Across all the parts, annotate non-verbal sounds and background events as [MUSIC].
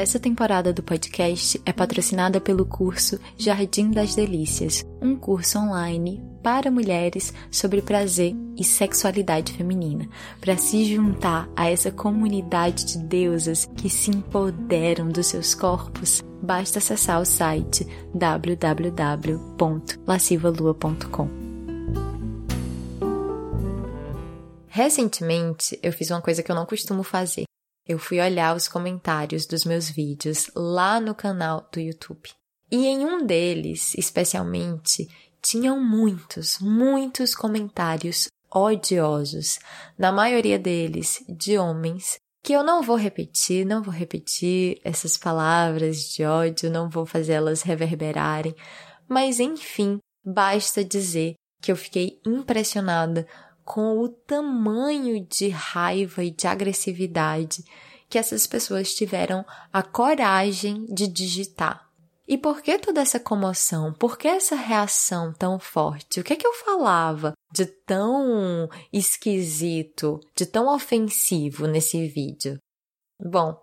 Essa temporada do podcast é patrocinada pelo curso Jardim das Delícias, um curso online para mulheres sobre prazer e sexualidade feminina, para se juntar a essa comunidade de deusas que se empoderam dos seus corpos. Basta acessar o site www.lascivalua.com. Recentemente, eu fiz uma coisa que eu não costumo fazer eu fui olhar os comentários dos meus vídeos lá no canal do YouTube. E em um deles, especialmente, tinham muitos, muitos comentários odiosos, na maioria deles de homens, que eu não vou repetir, não vou repetir essas palavras de ódio, não vou fazê-las reverberarem, mas enfim, basta dizer que eu fiquei impressionada com o tamanho de raiva e de agressividade que essas pessoas tiveram a coragem de digitar. E por que toda essa comoção? Por que essa reação tão forte? O que é que eu falava de tão esquisito, de tão ofensivo nesse vídeo? Bom,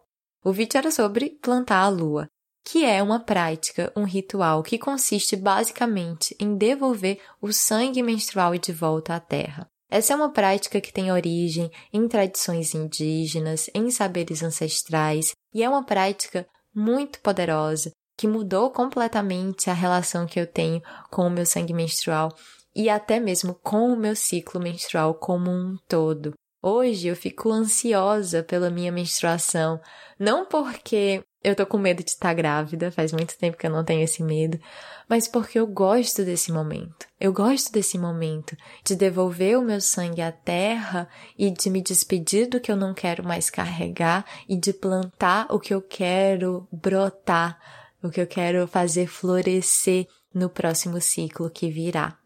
o vídeo era sobre plantar a lua, que é uma prática, um ritual que consiste basicamente em devolver o sangue menstrual de volta à terra. Essa é uma prática que tem origem em tradições indígenas, em saberes ancestrais, e é uma prática muito poderosa que mudou completamente a relação que eu tenho com o meu sangue menstrual e até mesmo com o meu ciclo menstrual como um todo. Hoje eu fico ansiosa pela minha menstruação, não porque eu tô com medo de estar grávida, faz muito tempo que eu não tenho esse medo, mas porque eu gosto desse momento. Eu gosto desse momento de devolver o meu sangue à terra e de me despedir do que eu não quero mais carregar e de plantar o que eu quero brotar, o que eu quero fazer florescer no próximo ciclo que virá.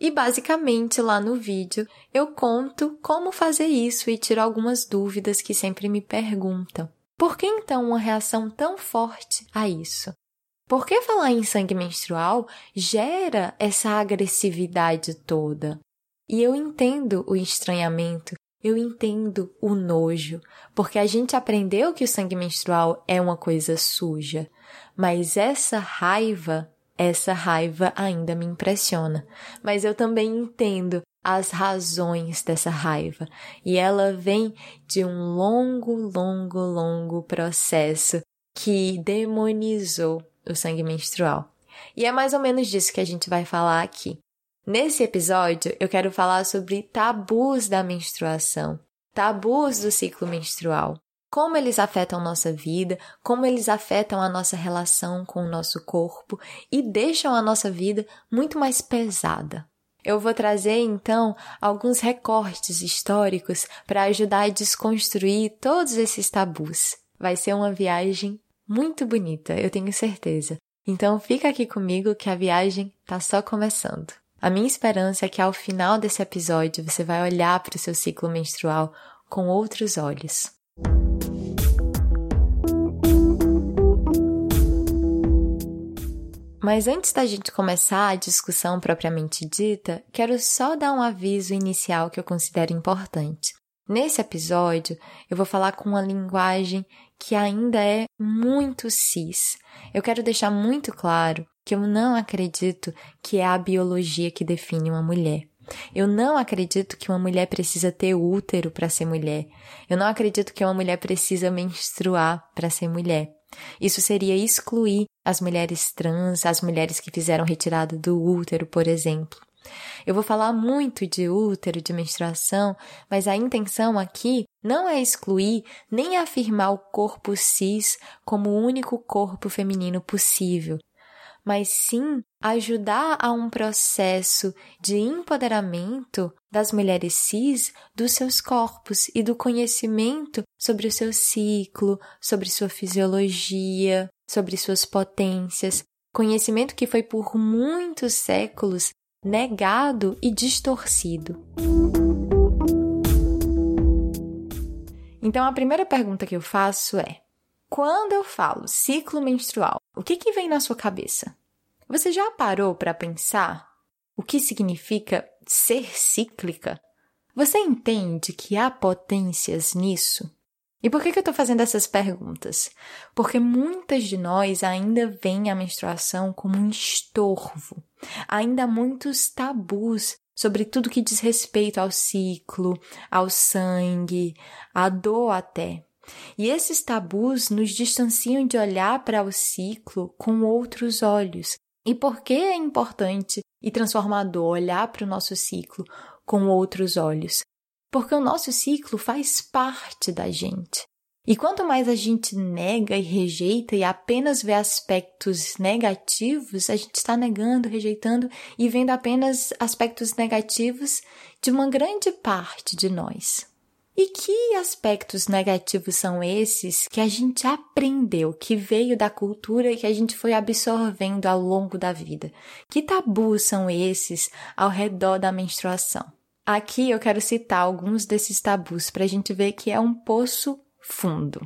E basicamente lá no vídeo eu conto como fazer isso e tiro algumas dúvidas que sempre me perguntam. Por que então uma reação tão forte a isso? Por que falar em sangue menstrual gera essa agressividade toda? E eu entendo o estranhamento, eu entendo o nojo, porque a gente aprendeu que o sangue menstrual é uma coisa suja, mas essa raiva, essa raiva ainda me impressiona. Mas eu também entendo as razões dessa raiva. E ela vem de um longo, longo, longo processo que demonizou o sangue menstrual. E é mais ou menos disso que a gente vai falar aqui. Nesse episódio, eu quero falar sobre tabus da menstruação, tabus do ciclo menstrual. Como eles afetam nossa vida, como eles afetam a nossa relação com o nosso corpo e deixam a nossa vida muito mais pesada. Eu vou trazer então alguns recortes históricos para ajudar a desconstruir todos esses tabus. Vai ser uma viagem muito bonita, eu tenho certeza. Então fica aqui comigo que a viagem tá só começando. A minha esperança é que ao final desse episódio você vai olhar para o seu ciclo menstrual com outros olhos. Mas antes da gente começar a discussão propriamente dita, quero só dar um aviso inicial que eu considero importante. Nesse episódio, eu vou falar com uma linguagem que ainda é muito cis. Eu quero deixar muito claro que eu não acredito que é a biologia que define uma mulher. Eu não acredito que uma mulher precisa ter útero para ser mulher. Eu não acredito que uma mulher precisa menstruar para ser mulher. Isso seria excluir as mulheres trans, as mulheres que fizeram retirada do útero, por exemplo. Eu vou falar muito de útero, de menstruação, mas a intenção aqui não é excluir nem afirmar o corpo cis como o único corpo feminino possível, mas sim ajudar a um processo de empoderamento das mulheres cis dos seus corpos e do conhecimento sobre o seu ciclo, sobre sua fisiologia, sobre suas potências, conhecimento que foi por muitos séculos negado e distorcido. Então a primeira pergunta que eu faço é: quando eu falo ciclo menstrual, o que, que vem na sua cabeça? Você já parou para pensar o que significa ser cíclica? Você entende que há potências nisso? E por que, eu estou fazendo essas perguntas? Porque muitas de nós ainda veem a menstruação como um estorvo. Ainda há muitos tabus sobre tudo que diz respeito ao ciclo, ao sangue, à dor até. E esses tabus nos distanciam de olhar para o ciclo com outros olhos. E por que é importante e transformador olhar para o nosso ciclo com outros olhos? Porque o nosso ciclo faz parte da gente. E quanto mais a gente nega e rejeita e apenas vê aspectos negativos, a gente está negando, rejeitando e vendo apenas aspectos negativos de uma grande parte de nós. E que aspectos negativos são esses que a gente aprendeu, que veio da cultura e que a gente foi absorvendo ao longo da vida? Que tabus são esses ao redor da menstruação? Aqui eu quero citar alguns desses tabus para a gente ver que é um poço fundo.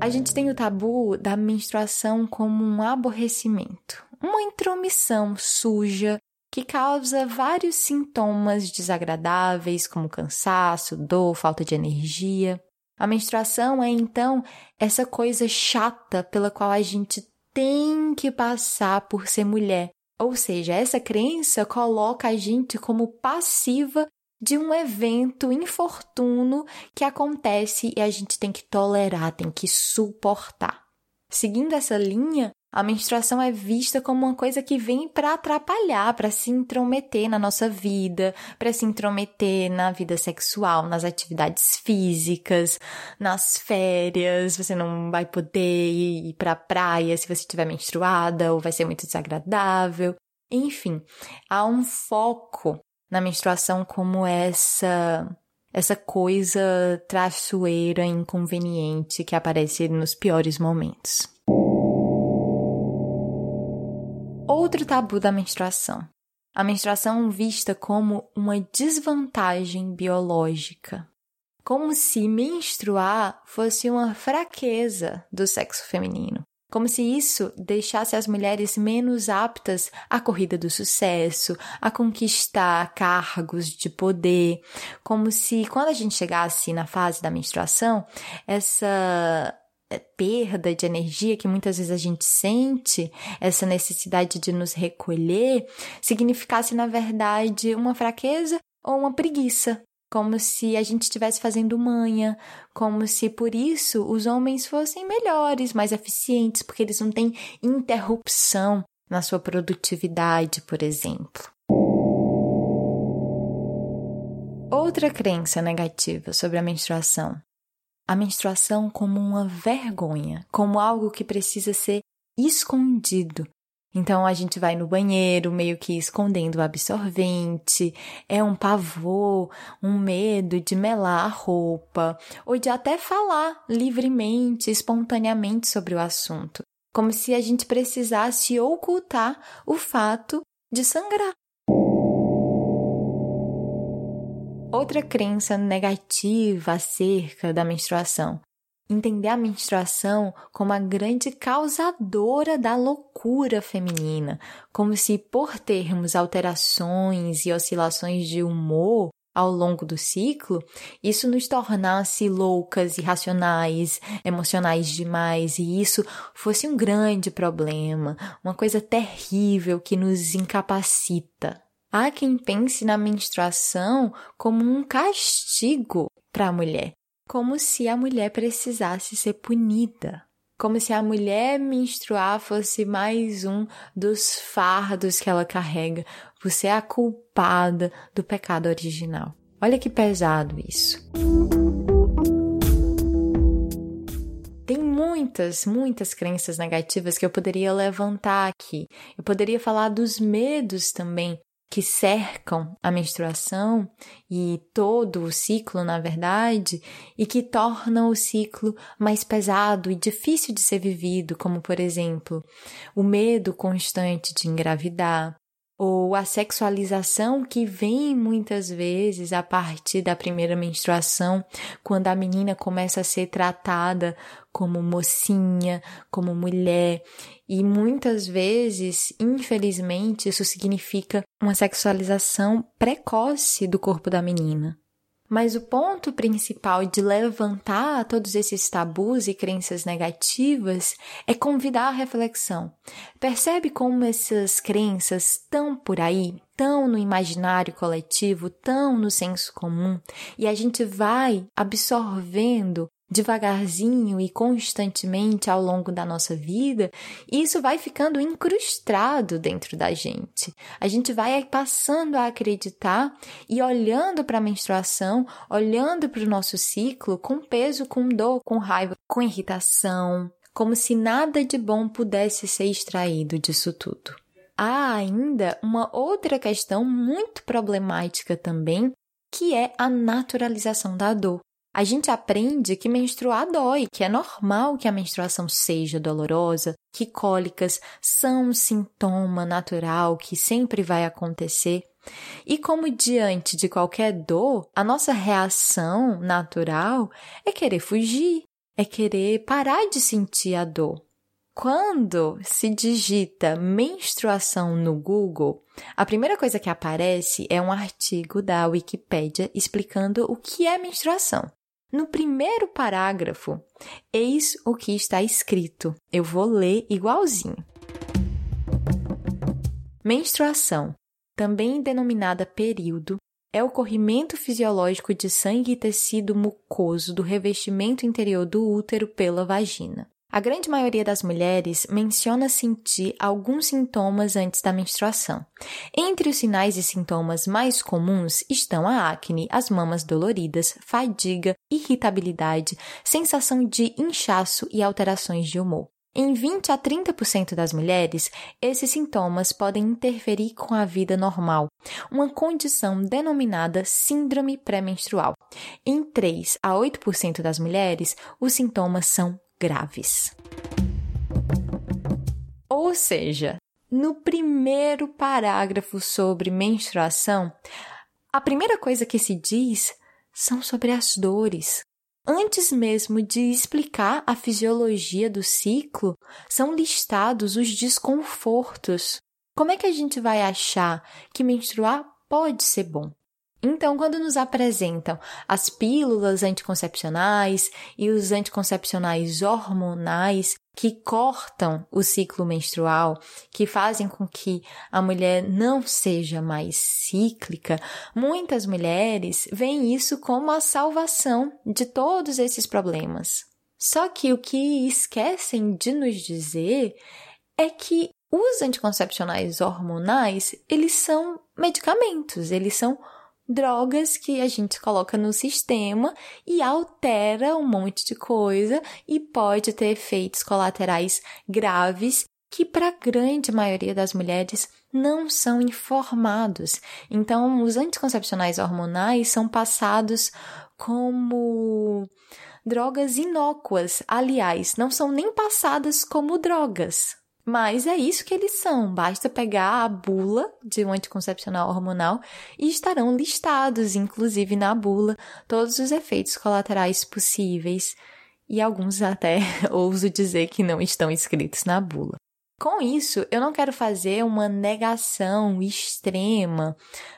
A gente tem o tabu da menstruação como um aborrecimento, uma intromissão suja que causa vários sintomas desagradáveis, como cansaço, dor, falta de energia. A menstruação é então essa coisa chata pela qual a gente tem que passar por ser mulher, ou seja, essa crença coloca a gente como passiva de um evento infortuno que acontece e a gente tem que tolerar, tem que suportar. Seguindo essa linha, a menstruação é vista como uma coisa que vem para atrapalhar, para se intrometer na nossa vida, para se intrometer na vida sexual, nas atividades físicas, nas férias. Você não vai poder ir para a praia se você estiver menstruada, ou vai ser muito desagradável. Enfim, há um foco na menstruação como essa essa coisa traiçoeira, inconveniente que aparece nos piores momentos. Outro tabu da menstruação. A menstruação vista como uma desvantagem biológica. Como se menstruar fosse uma fraqueza do sexo feminino. Como se isso deixasse as mulheres menos aptas à corrida do sucesso, a conquistar cargos de poder. Como se, quando a gente chegasse na fase da menstruação, essa é, perda de energia que muitas vezes a gente sente, essa necessidade de nos recolher, significasse, na verdade, uma fraqueza ou uma preguiça. Como se a gente estivesse fazendo manha, como se por isso os homens fossem melhores, mais eficientes, porque eles não têm interrupção na sua produtividade, por exemplo. Outra crença negativa sobre a menstruação a menstruação como uma vergonha, como algo que precisa ser escondido. Então a gente vai no banheiro meio que escondendo o absorvente, é um pavor, um medo de melar a roupa, ou de até falar livremente, espontaneamente sobre o assunto, como se a gente precisasse ocultar o fato de sangrar. Outra crença negativa acerca da menstruação. Entender a menstruação como a grande causadora da loucura feminina, como se por termos alterações e oscilações de humor ao longo do ciclo, isso nos tornasse loucas, irracionais, emocionais demais, e isso fosse um grande problema, uma coisa terrível que nos incapacita. Há quem pense na menstruação como um castigo para a mulher, como se a mulher precisasse ser punida, como se a mulher menstruar fosse mais um dos fardos que ela carrega por ser a culpada do pecado original. Olha que pesado isso. Tem muitas, muitas crenças negativas que eu poderia levantar aqui. Eu poderia falar dos medos também que cercam a menstruação e todo o ciclo, na verdade, e que tornam o ciclo mais pesado e difícil de ser vivido, como, por exemplo, o medo constante de engravidar, ou a sexualização que vem muitas vezes a partir da primeira menstruação, quando a menina começa a ser tratada como mocinha, como mulher, e muitas vezes, infelizmente, isso significa uma sexualização precoce do corpo da menina. Mas o ponto principal de levantar todos esses tabus e crenças negativas é convidar a reflexão. Percebe como essas crenças estão por aí, tão no imaginário coletivo, tão no senso comum, e a gente vai absorvendo devagarzinho e constantemente ao longo da nossa vida, isso vai ficando incrustado dentro da gente. A gente vai passando a acreditar e olhando para a menstruação, olhando para o nosso ciclo com peso, com dor, com raiva, com irritação, como se nada de bom pudesse ser extraído disso tudo. Há ainda uma outra questão muito problemática também, que é a naturalização da dor a gente aprende que menstruar dói, que é normal que a menstruação seja dolorosa, que cólicas são um sintoma natural que sempre vai acontecer. E como diante de qualquer dor, a nossa reação natural é querer fugir, é querer parar de sentir a dor. Quando se digita menstruação no Google, a primeira coisa que aparece é um artigo da Wikipédia explicando o que é menstruação. No primeiro parágrafo, eis o que está escrito. Eu vou ler igualzinho. Menstruação, também denominada período, é o corrimento fisiológico de sangue e tecido mucoso do revestimento interior do útero pela vagina. A grande maioria das mulheres menciona sentir alguns sintomas antes da menstruação. Entre os sinais e sintomas mais comuns estão a acne, as mamas doloridas, fadiga, irritabilidade, sensação de inchaço e alterações de humor. Em 20 a 30% das mulheres, esses sintomas podem interferir com a vida normal, uma condição denominada síndrome pré-menstrual. Em 3 a 8% das mulheres, os sintomas são graves. Ou seja, no primeiro parágrafo sobre menstruação, a primeira coisa que se diz são sobre as dores. Antes mesmo de explicar a fisiologia do ciclo, são listados os desconfortos. Como é que a gente vai achar que menstruar pode ser bom? Então, quando nos apresentam as pílulas anticoncepcionais e os anticoncepcionais hormonais que cortam o ciclo menstrual, que fazem com que a mulher não seja mais cíclica, muitas mulheres veem isso como a salvação de todos esses problemas. Só que o que esquecem de nos dizer é que os anticoncepcionais hormonais, eles são medicamentos, eles são drogas que a gente coloca no sistema e altera um monte de coisa e pode ter efeitos colaterais graves que para a grande maioria das mulheres não são informados. Então, os anticoncepcionais hormonais são passados como drogas inócuas. Aliás, não são nem passadas como drogas. Mas é isso que eles são. Basta pegar a bula de um anticoncepcional hormonal e estarão listados, inclusive na bula, todos os efeitos colaterais possíveis e alguns até [LAUGHS] ouso dizer que não estão escritos na bula. Com isso, eu não quero fazer uma negação extrema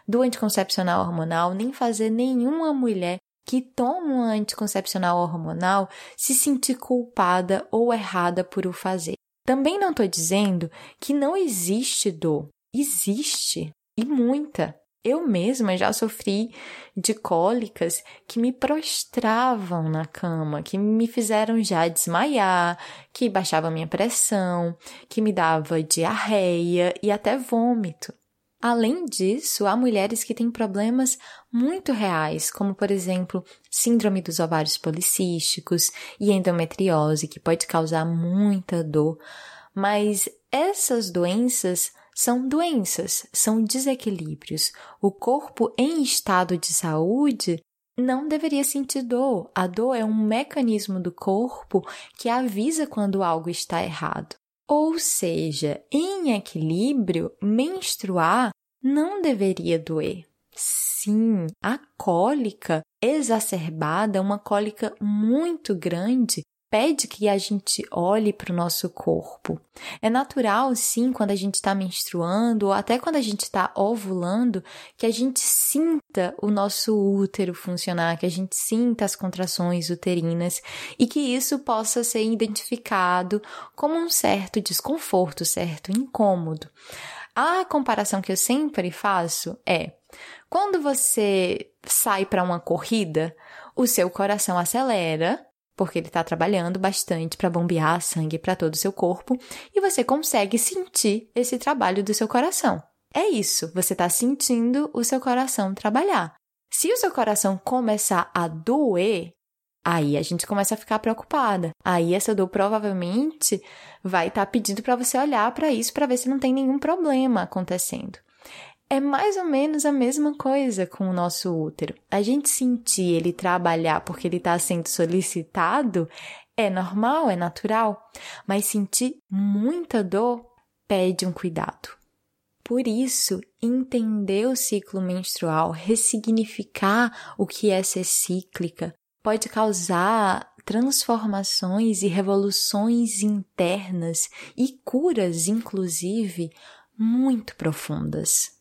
do anticoncepcional hormonal, nem fazer nenhuma mulher que toma um anticoncepcional hormonal se sentir culpada ou errada por o fazer. Também não estou dizendo que não existe dor. Existe, e muita. Eu mesma já sofri de cólicas que me prostravam na cama, que me fizeram já desmaiar, que baixava minha pressão, que me dava diarreia e até vômito. Além disso, há mulheres que têm problemas muito reais, como por exemplo, síndrome dos ovários policísticos e endometriose, que pode causar muita dor. Mas essas doenças são doenças, são desequilíbrios. O corpo em estado de saúde não deveria sentir dor. A dor é um mecanismo do corpo que avisa quando algo está errado. Ou seja, em equilíbrio, menstruar não deveria doer. Sim, a cólica exacerbada, uma cólica muito grande, pede que a gente olhe para o nosso corpo. É natural, sim, quando a gente está menstruando ou até quando a gente está ovulando, que a gente sinta o nosso útero funcionar, que a gente sinta as contrações uterinas e que isso possa ser identificado como um certo desconforto, certo incômodo. A comparação que eu sempre faço é quando você sai para uma corrida, o seu coração acelera porque ele está trabalhando bastante para bombear sangue para todo o seu corpo e você consegue sentir esse trabalho do seu coração. É isso, você está sentindo o seu coração trabalhar. Se o seu coração começar a doer, aí a gente começa a ficar preocupada. Aí essa dor provavelmente vai estar tá pedindo para você olhar para isso para ver se não tem nenhum problema acontecendo. É mais ou menos a mesma coisa com o nosso útero. A gente sentir ele trabalhar porque ele está sendo solicitado é normal, é natural, mas sentir muita dor pede um cuidado. Por isso, entender o ciclo menstrual, ressignificar o que é ser cíclica, pode causar transformações e revoluções internas e curas, inclusive, muito profundas.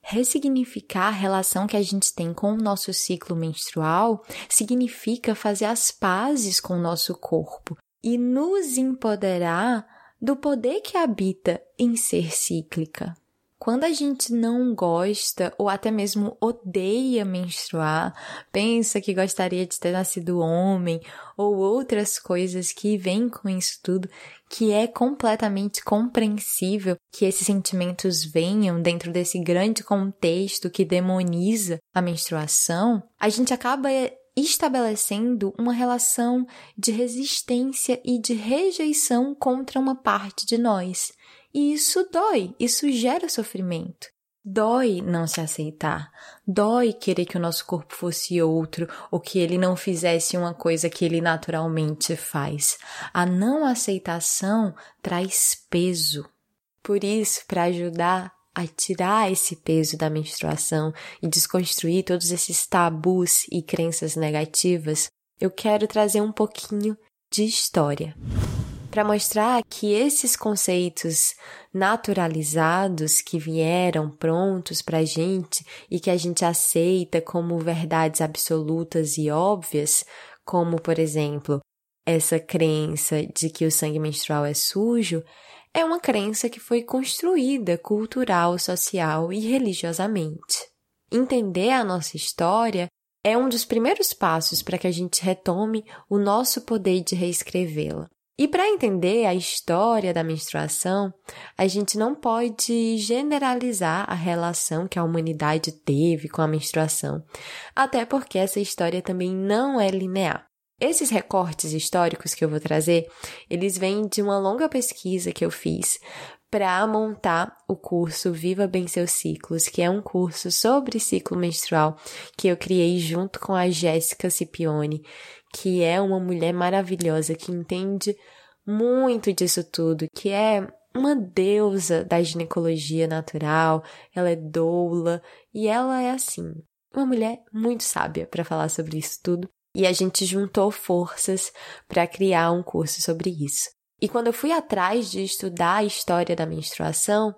Ressignificar a relação que a gente tem com o nosso ciclo menstrual significa fazer as pazes com o nosso corpo e nos empoderar do poder que habita em ser cíclica. Quando a gente não gosta ou até mesmo odeia menstruar, pensa que gostaria de ter nascido homem ou outras coisas que vêm com isso tudo, que é completamente compreensível que esses sentimentos venham dentro desse grande contexto que demoniza a menstruação, a gente acaba estabelecendo uma relação de resistência e de rejeição contra uma parte de nós. E isso dói, isso gera sofrimento. Dói não se aceitar. Dói querer que o nosso corpo fosse outro ou que ele não fizesse uma coisa que ele naturalmente faz. A não aceitação traz peso. Por isso, para ajudar a tirar esse peso da menstruação e desconstruir todos esses tabus e crenças negativas, eu quero trazer um pouquinho de história para mostrar que esses conceitos naturalizados que vieram prontos para a gente e que a gente aceita como verdades absolutas e óbvias, como por exemplo essa crença de que o sangue menstrual é sujo, é uma crença que foi construída cultural, social e religiosamente. Entender a nossa história é um dos primeiros passos para que a gente retome o nosso poder de reescrevê-la. E para entender a história da menstruação, a gente não pode generalizar a relação que a humanidade teve com a menstruação, até porque essa história também não é linear. Esses recortes históricos que eu vou trazer, eles vêm de uma longa pesquisa que eu fiz para montar o curso Viva Bem Seus Ciclos, que é um curso sobre ciclo menstrual que eu criei junto com a Jéssica Cipione, que é uma mulher maravilhosa que entende muito disso tudo, que é uma deusa da ginecologia natural, ela é doula e ela é assim, uma mulher muito sábia para falar sobre isso tudo. E a gente juntou forças para criar um curso sobre isso. E quando eu fui atrás de estudar a história da menstruação,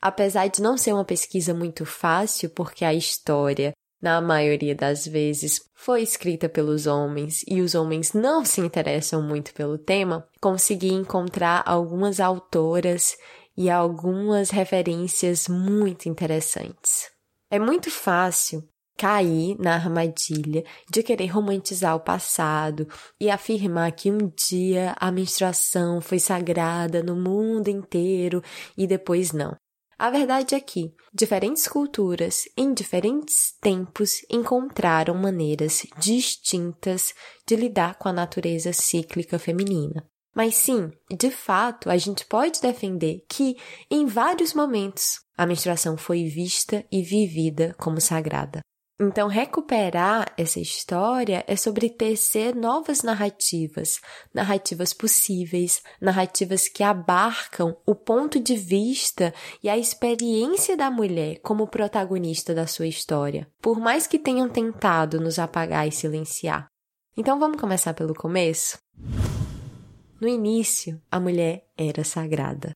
apesar de não ser uma pesquisa muito fácil, porque a história na maioria das vezes, foi escrita pelos homens e os homens não se interessam muito pelo tema, consegui encontrar algumas autoras e algumas referências muito interessantes. É muito fácil cair na armadilha de querer romantizar o passado e afirmar que um dia a menstruação foi sagrada no mundo inteiro e depois não. A verdade é que diferentes culturas, em diferentes tempos, encontraram maneiras distintas de lidar com a natureza cíclica feminina. Mas sim, de fato, a gente pode defender que, em vários momentos, a menstruação foi vista e vivida como sagrada. Então, recuperar essa história é sobre tecer novas narrativas, narrativas possíveis, narrativas que abarcam o ponto de vista e a experiência da mulher como protagonista da sua história, por mais que tenham tentado nos apagar e silenciar. Então, vamos começar pelo começo? No início, a mulher era sagrada.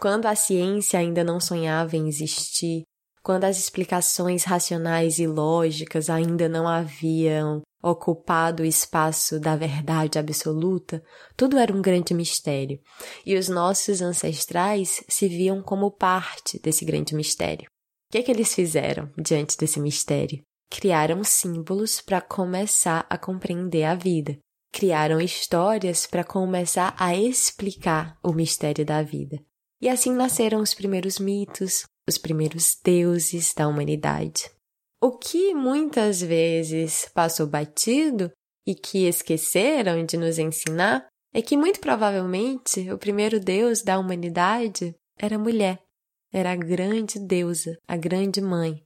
Quando a ciência ainda não sonhava em existir, quando as explicações racionais e lógicas ainda não haviam ocupado o espaço da verdade absoluta, tudo era um grande mistério, e os nossos ancestrais se viam como parte desse grande mistério. O que, é que eles fizeram diante desse mistério? Criaram símbolos para começar a compreender a vida. Criaram histórias para começar a explicar o mistério da vida. E assim nasceram os primeiros mitos, os primeiros deuses da humanidade. O que muitas vezes passou batido e que esqueceram de nos ensinar é que muito provavelmente o primeiro deus da humanidade era mulher, era a grande deusa, a grande mãe.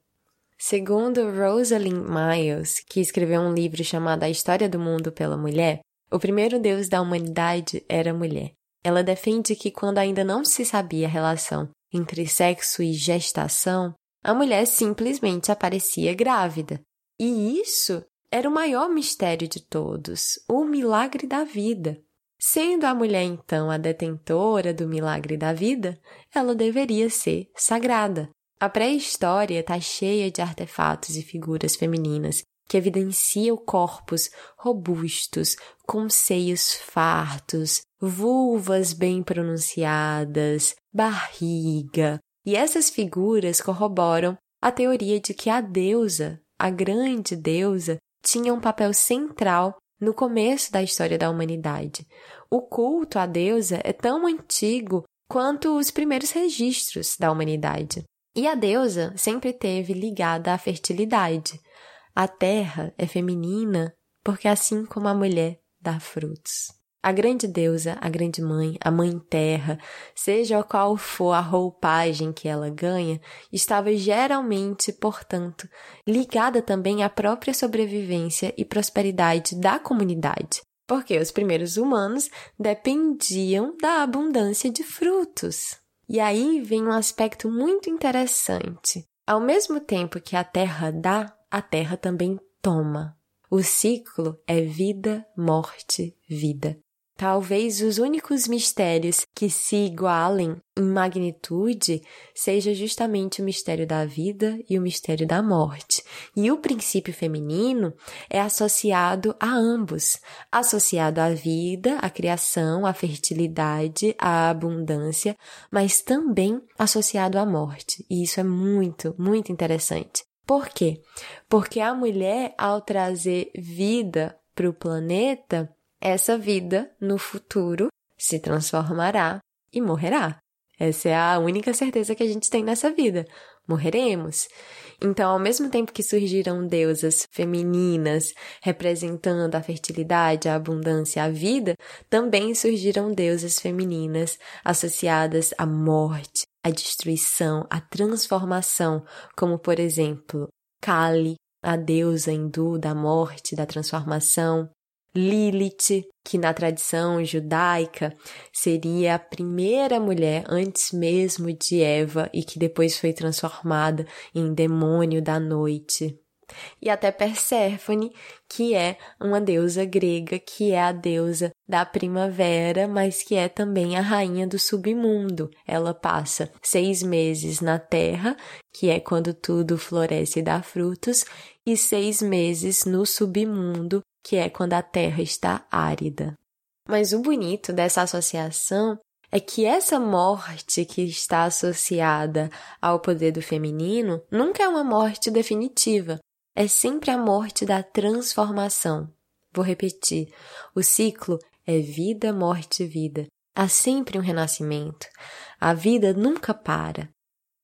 Segundo Rosalind Miles, que escreveu um livro chamado A História do Mundo pela Mulher, o primeiro deus da humanidade era mulher. Ela defende que quando ainda não se sabia a relação entre sexo e gestação, a mulher simplesmente aparecia grávida. E isso era o maior mistério de todos, o milagre da vida. Sendo a mulher então a detentora do milagre da vida, ela deveria ser sagrada. A pré-história está cheia de artefatos e figuras femininas que evidenciam corpos robustos, com seios fartos, vulvas bem pronunciadas, barriga. E essas figuras corroboram a teoria de que a deusa, a grande deusa, tinha um papel central no começo da história da humanidade. O culto à deusa é tão antigo quanto os primeiros registros da humanidade. E a deusa sempre teve ligada à fertilidade. A terra é feminina porque, assim como a mulher, dá frutos. A grande deusa, a grande mãe, a mãe terra, seja qual for a roupagem que ela ganha, estava geralmente, portanto, ligada também à própria sobrevivência e prosperidade da comunidade, porque os primeiros humanos dependiam da abundância de frutos. E aí vem um aspecto muito interessante. Ao mesmo tempo que a terra dá, a terra também toma. O ciclo é vida, morte, vida. Talvez os únicos mistérios que se igualem em magnitude seja justamente o mistério da vida e o mistério da morte. E o princípio feminino é associado a ambos, associado à vida, à criação, à fertilidade, à abundância, mas também associado à morte. E isso é muito, muito interessante. Por quê? Porque a mulher, ao trazer vida para o planeta, essa vida no futuro se transformará e morrerá. Essa é a única certeza que a gente tem nessa vida. Morreremos. Então, ao mesmo tempo que surgiram deusas femininas representando a fertilidade, a abundância, a vida, também surgiram deusas femininas associadas à morte, à destruição, à transformação, como por exemplo, Kali, a deusa hindu da morte, da transformação, Lilith, que na tradição judaica seria a primeira mulher antes mesmo de Eva e que depois foi transformada em demônio da noite. E até Perséfone, que é uma deusa grega, que é a deusa da primavera, mas que é também a rainha do submundo. Ela passa seis meses na terra, que é quando tudo floresce e dá frutos, e seis meses no submundo, que é quando a terra está árida. Mas o bonito dessa associação é que essa morte que está associada ao poder do feminino nunca é uma morte definitiva, é sempre a morte da transformação. Vou repetir: o ciclo é vida, morte, vida. Há sempre um renascimento. A vida nunca para.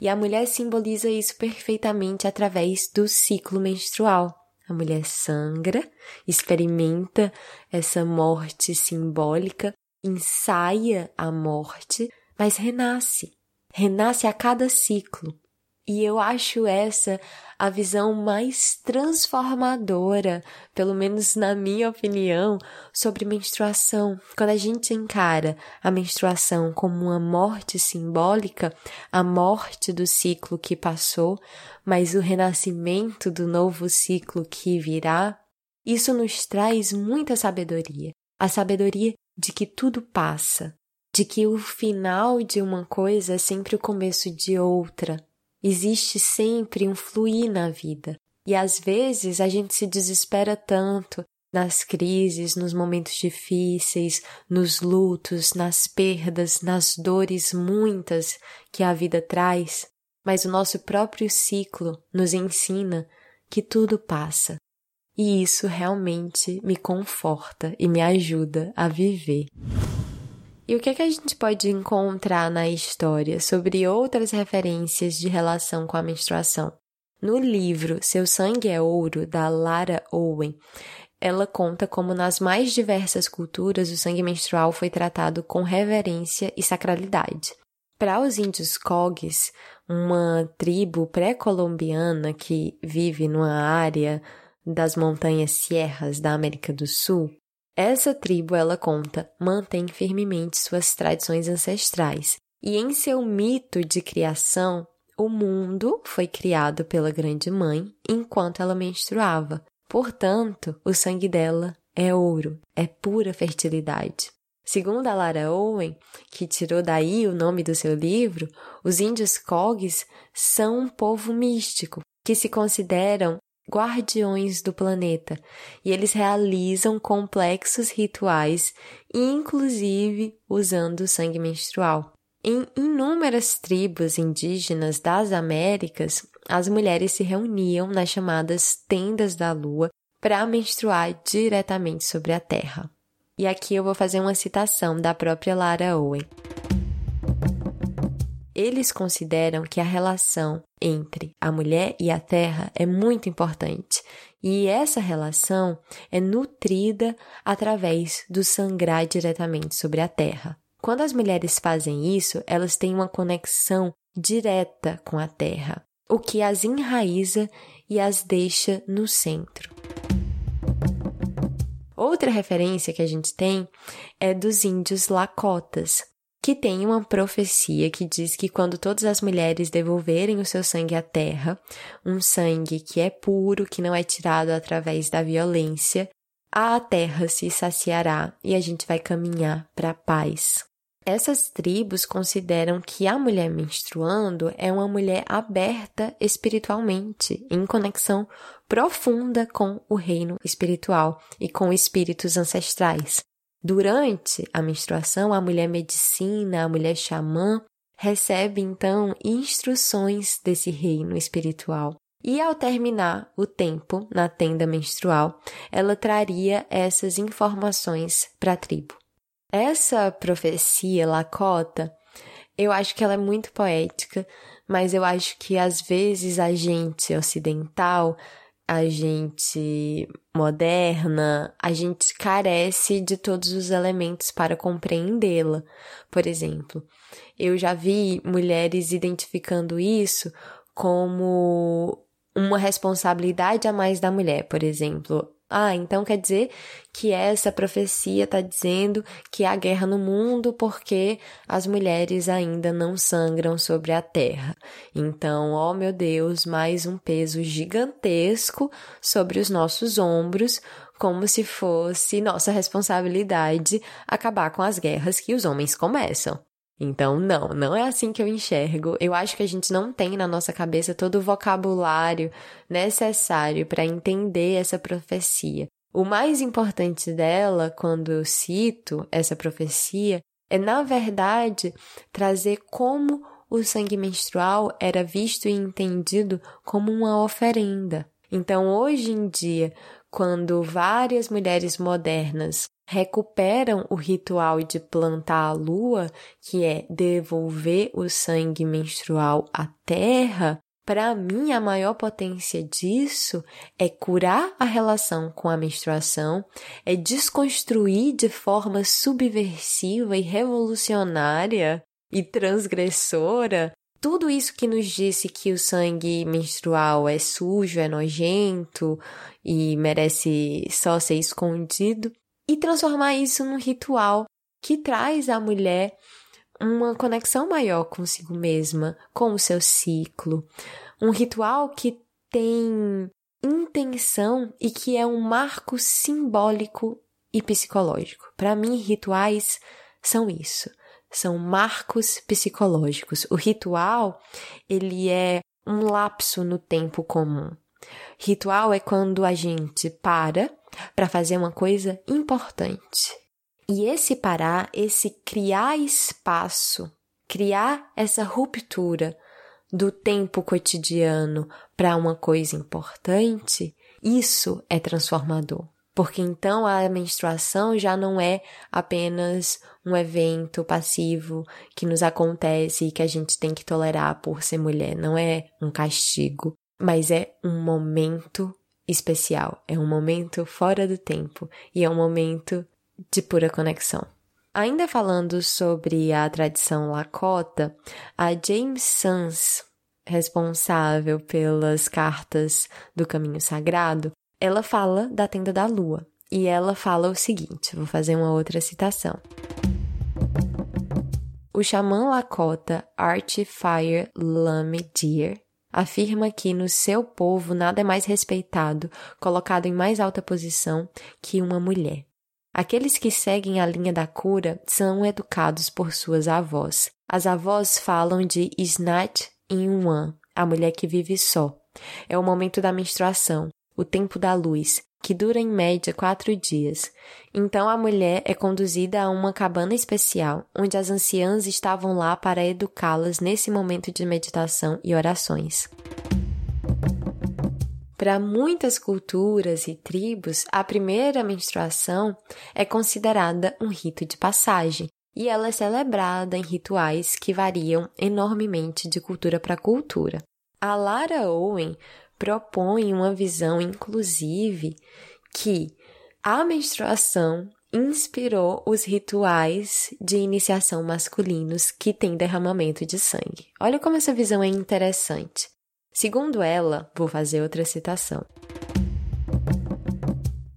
E a mulher simboliza isso perfeitamente através do ciclo menstrual. A mulher sangra, experimenta essa morte simbólica ensaia a morte, mas renasce. Renasce a cada ciclo. E eu acho essa a visão mais transformadora, pelo menos na minha opinião, sobre menstruação. Quando a gente encara a menstruação como uma morte simbólica, a morte do ciclo que passou, mas o renascimento do novo ciclo que virá, isso nos traz muita sabedoria. A sabedoria de que tudo passa, de que o final de uma coisa é sempre o começo de outra Existe sempre um fluir na vida. E às vezes a gente se desespera tanto nas crises, nos momentos difíceis, nos lutos, nas perdas, nas dores muitas que a vida traz, mas o nosso próprio ciclo nos ensina que tudo passa. E isso realmente me conforta e me ajuda a viver. E o que, é que a gente pode encontrar na história sobre outras referências de relação com a menstruação? No livro Seu Sangue é Ouro, da Lara Owen, ela conta como nas mais diversas culturas o sangue menstrual foi tratado com reverência e sacralidade. Para os índios Cogues, uma tribo pré-colombiana que vive numa área das montanhas Sierras da América do Sul, essa tribo, ela conta, mantém firmemente suas tradições ancestrais. E em seu mito de criação, o mundo foi criado pela Grande Mãe enquanto ela menstruava. Portanto, o sangue dela é ouro, é pura fertilidade. Segundo a Lara Owen, que tirou daí o nome do seu livro, os índios Cogs são um povo místico que se consideram guardiões do planeta, e eles realizam complexos rituais, inclusive usando sangue menstrual. Em inúmeras tribos indígenas das Américas, as mulheres se reuniam nas chamadas tendas da lua para menstruar diretamente sobre a terra. E aqui eu vou fazer uma citação da própria Lara Owen. Eles consideram que a relação entre a mulher e a terra é muito importante e essa relação é nutrida através do sangrar diretamente sobre a terra. Quando as mulheres fazem isso, elas têm uma conexão direta com a terra, o que as enraiza e as deixa no centro. Outra referência que a gente tem é dos índios Lakotas, que tem uma profecia que diz que quando todas as mulheres devolverem o seu sangue à terra, um sangue que é puro, que não é tirado através da violência, a terra se saciará e a gente vai caminhar para a paz. Essas tribos consideram que a mulher menstruando é uma mulher aberta espiritualmente, em conexão profunda com o reino espiritual e com espíritos ancestrais. Durante a menstruação, a mulher medicina, a mulher xamã, recebe então instruções desse reino espiritual. E ao terminar o tempo na tenda menstrual, ela traria essas informações para a tribo. Essa profecia Lakota, eu acho que ela é muito poética, mas eu acho que às vezes a gente ocidental a gente moderna, a gente carece de todos os elementos para compreendê-la. Por exemplo, eu já vi mulheres identificando isso como uma responsabilidade a mais da mulher, por exemplo. Ah, então quer dizer que essa profecia está dizendo que há guerra no mundo porque as mulheres ainda não sangram sobre a terra. Então, ó oh meu Deus, mais um peso gigantesco sobre os nossos ombros, como se fosse nossa responsabilidade acabar com as guerras que os homens começam. Então, não, não é assim que eu enxergo. Eu acho que a gente não tem na nossa cabeça todo o vocabulário necessário para entender essa profecia. O mais importante dela, quando eu cito essa profecia, é, na verdade, trazer como o sangue menstrual era visto e entendido como uma oferenda. Então, hoje em dia, quando várias mulheres modernas recuperam o ritual de plantar a lua, que é devolver o sangue menstrual à terra, Para mim, a maior potência disso é curar a relação com a menstruação, é desconstruir de forma subversiva e revolucionária e transgressora tudo isso que nos disse que o sangue menstrual é sujo, é nojento e merece só ser escondido, e transformar isso num ritual que traz à mulher uma conexão maior consigo mesma, com o seu ciclo. Um ritual que tem intenção e que é um marco simbólico e psicológico. Para mim, rituais são isso são marcos psicológicos. O ritual, ele é um lapso no tempo comum. Ritual é quando a gente para para fazer uma coisa importante. E esse parar, esse criar espaço, criar essa ruptura do tempo cotidiano para uma coisa importante, isso é transformador. Porque então a menstruação já não é apenas um evento passivo que nos acontece e que a gente tem que tolerar por ser mulher, não é um castigo, mas é um momento especial, é um momento fora do tempo e é um momento de pura conexão. Ainda falando sobre a tradição Lakota, a James Sans, responsável pelas cartas do caminho sagrado, ela fala da tenda da lua e ela fala o seguinte: vou fazer uma outra citação. O xamã Lakota Archfire Lame Deer afirma que no seu povo nada é mais respeitado, colocado em mais alta posição que uma mulher. Aqueles que seguem a linha da cura são educados por suas avós. As avós falam de Snat One, a mulher que vive só. É o momento da menstruação, o tempo da luz, que dura em média quatro dias. Então a mulher é conduzida a uma cabana especial, onde as anciãs estavam lá para educá-las nesse momento de meditação e orações. Para muitas culturas e tribos, a primeira menstruação é considerada um rito de passagem, e ela é celebrada em rituais que variam enormemente de cultura para cultura. A Lara Owen propõe uma visão, inclusive, que a menstruação inspirou os rituais de iniciação masculinos que têm derramamento de sangue. Olha como essa visão é interessante. Segundo ela, vou fazer outra citação.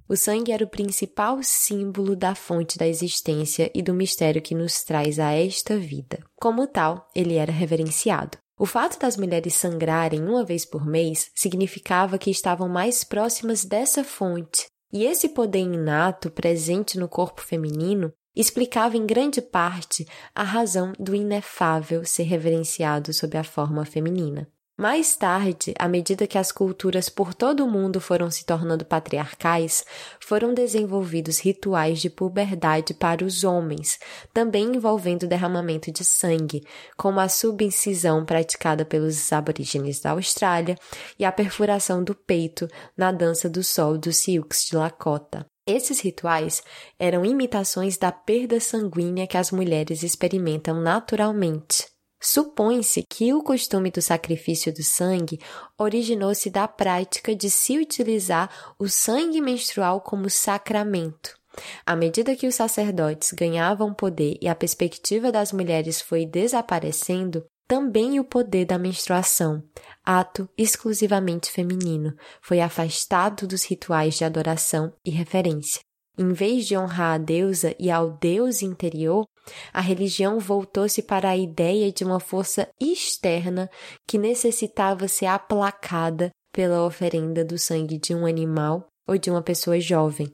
O sangue era o principal símbolo da fonte da existência e do mistério que nos traz a esta vida. Como tal, ele era reverenciado. O fato das mulheres sangrarem uma vez por mês significava que estavam mais próximas dessa fonte, e esse poder inato presente no corpo feminino explicava em grande parte a razão do inefável ser reverenciado sob a forma feminina. Mais tarde, à medida que as culturas por todo o mundo foram se tornando patriarcais, foram desenvolvidos rituais de puberdade para os homens, também envolvendo derramamento de sangue, como a subincisão praticada pelos aborígenes da Austrália e a perfuração do peito na dança do sol dos Sioux de Lakota. Esses rituais eram imitações da perda sanguínea que as mulheres experimentam naturalmente. Supõe-se que o costume do sacrifício do sangue originou-se da prática de se utilizar o sangue menstrual como sacramento. À medida que os sacerdotes ganhavam poder e a perspectiva das mulheres foi desaparecendo, também o poder da menstruação, ato exclusivamente feminino, foi afastado dos rituais de adoração e referência. Em vez de honrar a deusa e ao deus interior, a religião voltou-se para a ideia de uma força externa que necessitava ser aplacada pela oferenda do sangue de um animal ou de uma pessoa jovem.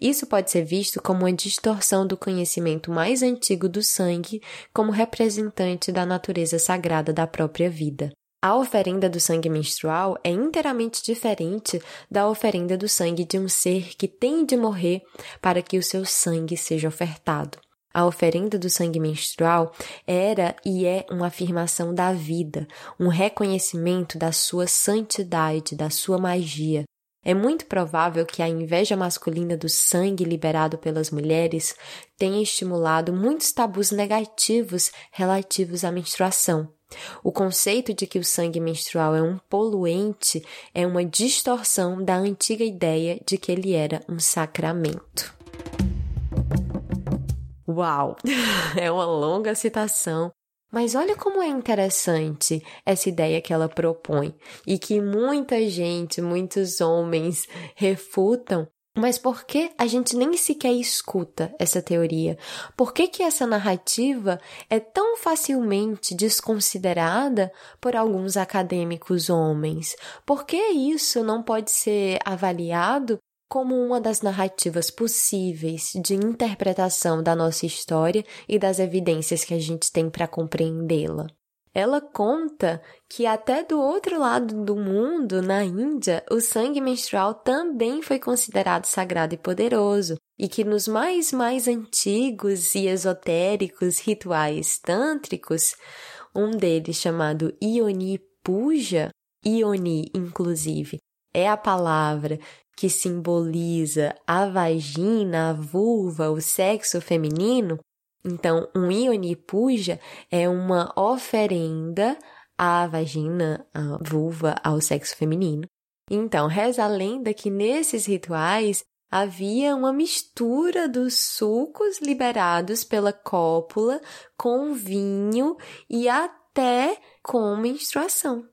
Isso pode ser visto como uma distorção do conhecimento mais antigo do sangue como representante da natureza sagrada da própria vida. A oferenda do sangue menstrual é inteiramente diferente da oferenda do sangue de um ser que tem de morrer para que o seu sangue seja ofertado. A oferenda do sangue menstrual era e é uma afirmação da vida, um reconhecimento da sua santidade, da sua magia. É muito provável que a inveja masculina do sangue liberado pelas mulheres tenha estimulado muitos tabus negativos relativos à menstruação. O conceito de que o sangue menstrual é um poluente é uma distorção da antiga ideia de que ele era um sacramento. Uau! [LAUGHS] É uma longa citação, mas olha como é interessante essa ideia que ela propõe e que muita gente, muitos homens refutam mas por que a gente nem sequer escuta essa teoria? Por que, que essa narrativa é tão facilmente desconsiderada por alguns acadêmicos homens? Por que isso não pode ser avaliado como uma das narrativas possíveis de interpretação da nossa história e das evidências que a gente tem para compreendê-la? Ela conta que até do outro lado do mundo, na Índia, o sangue menstrual também foi considerado sagrado e poderoso, e que nos mais mais antigos e esotéricos rituais tântricos, um deles chamado Ioni Puja, Ioni inclusive, é a palavra que simboliza a vagina, a vulva, o sexo feminino, então, um Ioni Puja é uma oferenda à vagina, à vulva, ao sexo feminino. Então, reza a lenda que nesses rituais havia uma mistura dos sucos liberados pela cópula com vinho e até com menstruação.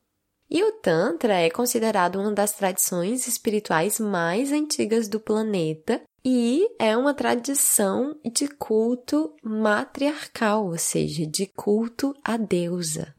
E o Tantra é considerado uma das tradições espirituais mais antigas do planeta e é uma tradição de culto matriarcal, ou seja, de culto à deusa.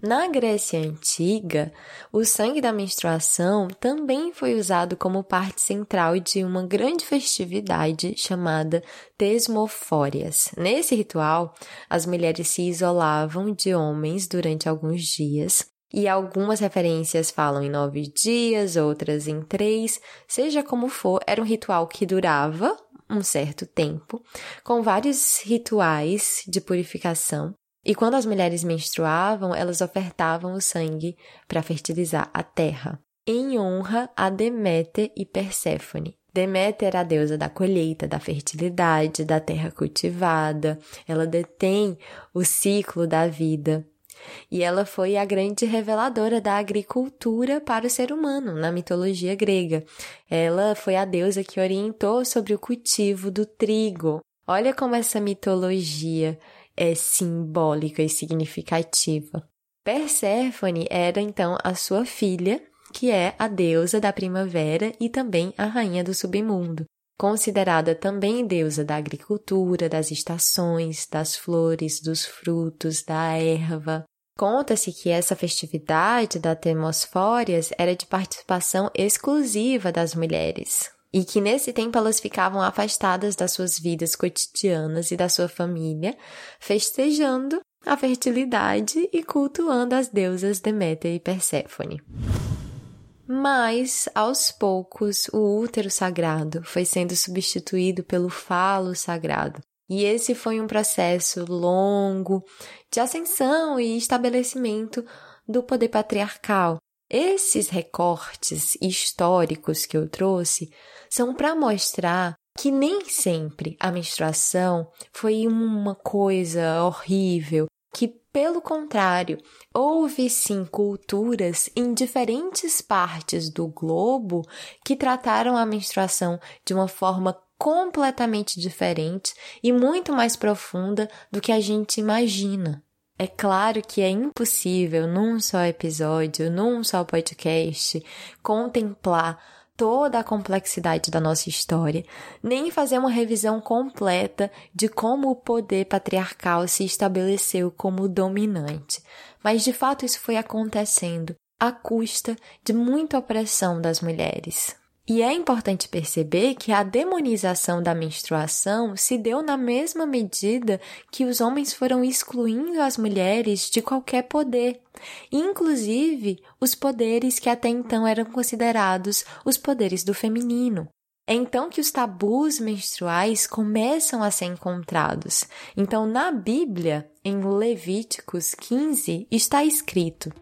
Na Grécia Antiga, o sangue da menstruação também foi usado como parte central de uma grande festividade chamada Tesmofórias. Nesse ritual, as mulheres se isolavam de homens durante alguns dias e algumas referências falam em nove dias, outras em três. Seja como for, era um ritual que durava um certo tempo, com vários rituais de purificação. E quando as mulheres menstruavam, elas ofertavam o sangue para fertilizar a terra, em honra a Deméter e Perséfone. Deméter era a deusa da colheita, da fertilidade, da terra cultivada. Ela detém o ciclo da vida e ela foi a grande reveladora da agricultura para o ser humano na mitologia grega. Ela foi a deusa que orientou sobre o cultivo do trigo. Olha como essa mitologia é simbólica e significativa. Perséfone era então a sua filha, que é a deusa da primavera e também a rainha do submundo considerada também deusa da agricultura, das estações, das flores, dos frutos, da erva. Conta-se que essa festividade da Temosfórias era de participação exclusiva das mulheres, e que nesse tempo elas ficavam afastadas das suas vidas cotidianas e da sua família, festejando a fertilidade e cultuando as deusas Deméter e Perséfone. Mas, aos poucos, o útero sagrado foi sendo substituído pelo falo sagrado. E esse foi um processo longo de ascensão e estabelecimento do poder patriarcal. Esses recortes históricos que eu trouxe são para mostrar que nem sempre a menstruação foi uma coisa horrível, que, pelo contrário, houve sim culturas em diferentes partes do globo que trataram a menstruação de uma forma completamente diferente e muito mais profunda do que a gente imagina. É claro que é impossível, num só episódio, num só podcast, contemplar toda a complexidade da nossa história, nem fazer uma revisão completa de como o poder patriarcal se estabeleceu como dominante. Mas de fato isso foi acontecendo à custa de muita opressão das mulheres. E é importante perceber que a demonização da menstruação se deu na mesma medida que os homens foram excluindo as mulheres de qualquer poder, inclusive os poderes que até então eram considerados os poderes do feminino. É então que os tabus menstruais começam a ser encontrados. Então, na Bíblia, em Levíticos 15, está escrito: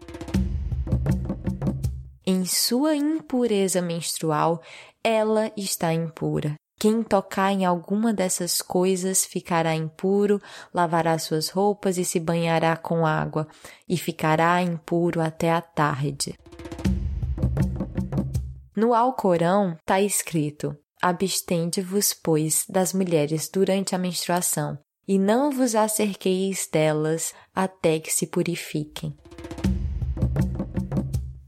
em sua impureza menstrual, ela está impura. Quem tocar em alguma dessas coisas ficará impuro, lavará suas roupas e se banhará com água, e ficará impuro até a tarde. No Alcorão está escrito: Abstende-vos, pois, das mulheres durante a menstruação, e não vos acerqueis delas até que se purifiquem.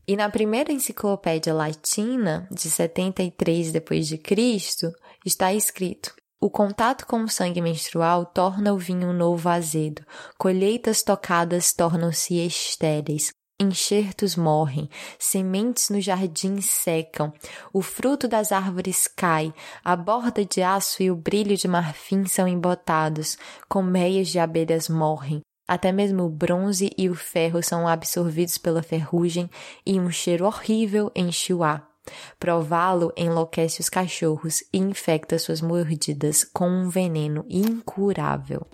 E na primeira enciclopédia latina, de 73 depois de Cristo, está escrito: o contato com o sangue menstrual torna o vinho novo azedo, colheitas tocadas tornam-se estéreis, Enxertos morrem, sementes no jardim secam, o fruto das árvores cai, a borda de aço e o brilho de marfim são embotados, colmeias de abelhas morrem, até mesmo o bronze e o ferro são absorvidos pela ferrugem e um cheiro horrível enche o ar. Prová-lo enlouquece os cachorros e infecta suas mordidas com um veneno incurável.